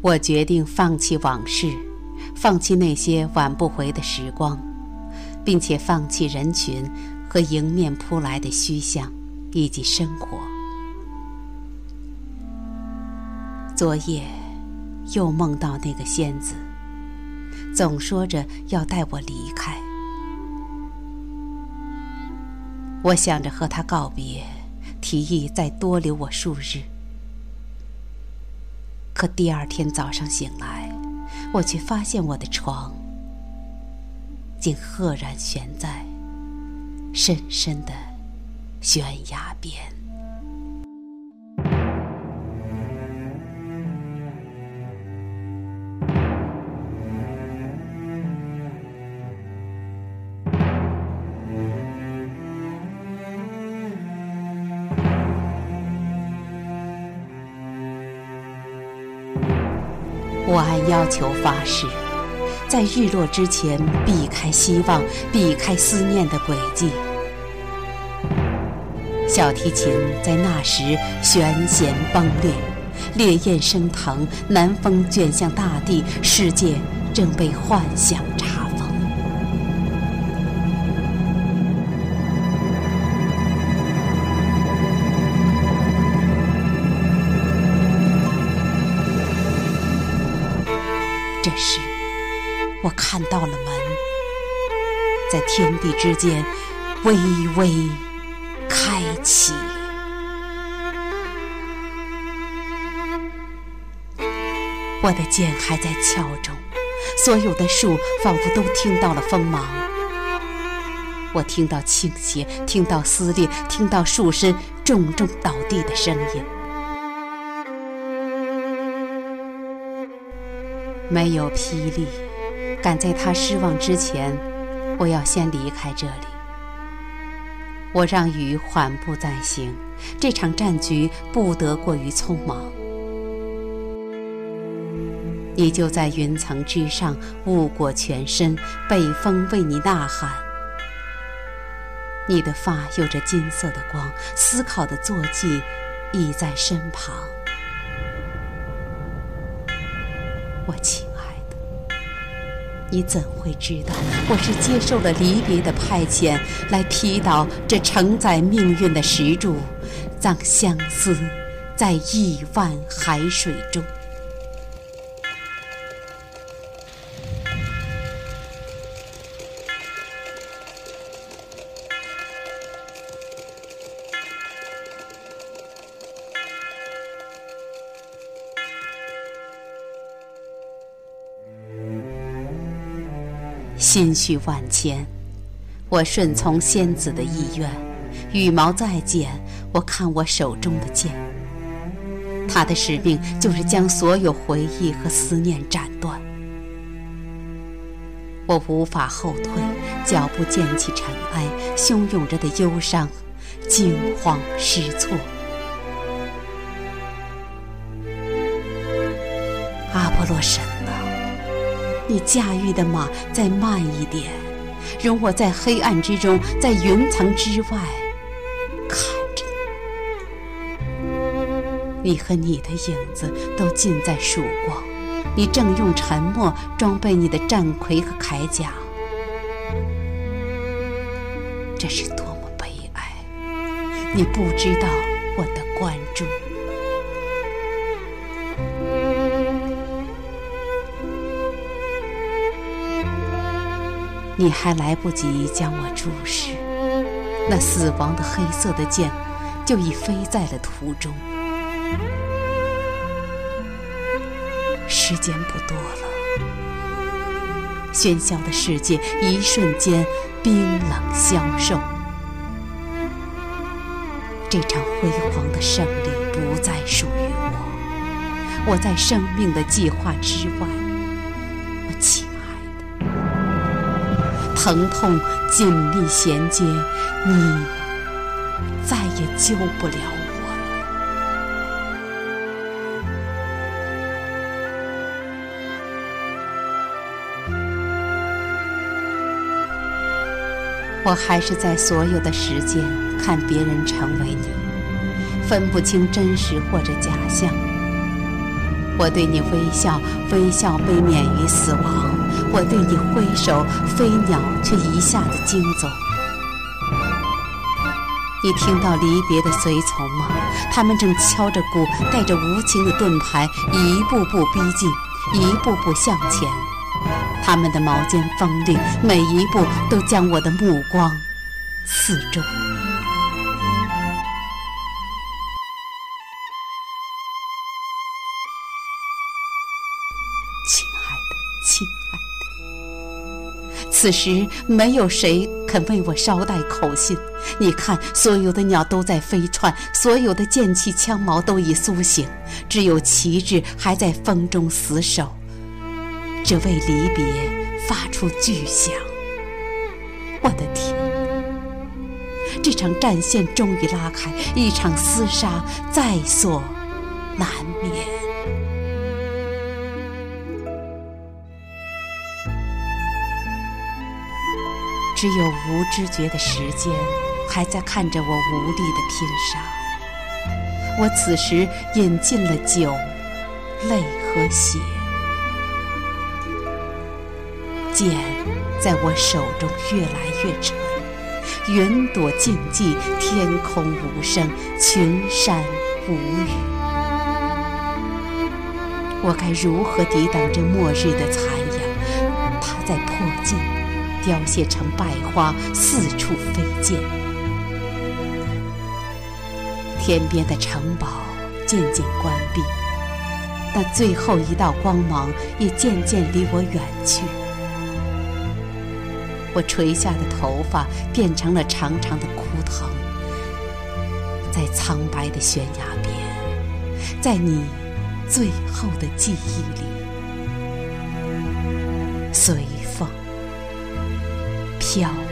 我决定放弃往事，放弃那些挽不回的时光，并且放弃人群和迎面扑来的虚像，以及生活。昨夜又梦到那个仙子，总说着要带我离开。我想着和他告别，提议再多留我数日。可第二天早上醒来，我却发现我的床竟赫然悬在深深的悬崖边。我按要求发誓，在日落之前避开希望，避开思念的轨迹。小提琴在那时弦弦崩裂，烈焰升腾，南风卷向大地，世界正被幻想查这时，我看到了门，在天地之间微微开启。我的剑还在鞘中，所有的树仿佛都听到了锋芒。我听到倾斜，听到撕裂，听到树身重重倒地的声音。没有霹雳，赶在他失望之前，我要先离开这里。我让雨缓步再行，这场战局不得过于匆忙。你就在云层之上，雾裹全身，北风为你呐喊。你的发有着金色的光，思考的坐骑已在身旁。我亲，你怎会知道我是接受了离别的派遣，来劈倒这承载命运的石柱，葬相思在亿万海水中。心绪万千，我顺从仙子的意愿，羽毛再剪，我看我手中的剑。他的使命就是将所有回忆和思念斩断。我无法后退，脚步溅起尘埃，汹涌着的忧伤，惊慌失措。阿波罗神。你驾驭的马再慢一点，容我在黑暗之中，在云层之外看着你。你和你的影子都尽在曙光，你正用沉默装备你的战盔和铠甲。这是多么悲哀！你不知道我的关注。你还来不及将我注视，那死亡的黑色的剑就已飞在了途中。时间不多了，喧嚣的世界一瞬间冰冷消瘦。这场辉煌的胜利不再属于我，我在生命的计划之外。疼痛紧密衔接，你再也救不了我了。我还是在所有的时间看别人成为你，分不清真实或者假象。我对你微笑，微笑被免于死亡；我对你挥手，飞鸟却一下子惊走。你听到离别的随从吗？他们正敲着鼓，带着无情的盾牌，一步步逼近，一步步向前。他们的矛尖锋利，每一步都将我的目光刺中。此时没有谁肯为我捎带口信。你看，所有的鸟都在飞窜，所有的剑气枪矛都已苏醒，只有旗帜还在风中死守，只为离别发出巨响。我的天，这场战线终于拉开，一场厮杀在所难免。只有无知觉的时间，还在看着我无力的拼杀。我此时饮尽了酒、泪和血，剑在我手中越来越沉。云朵静寂，天空无声，群山无语。我该如何抵挡这末日的残阳？它在迫近。凋谢成败花，四处飞溅。天边的城堡渐渐关闭，但最后一道光芒也渐渐离我远去。我垂下的头发变成了长长的枯藤，在苍白的悬崖边，在你最后的记忆里，随。飘。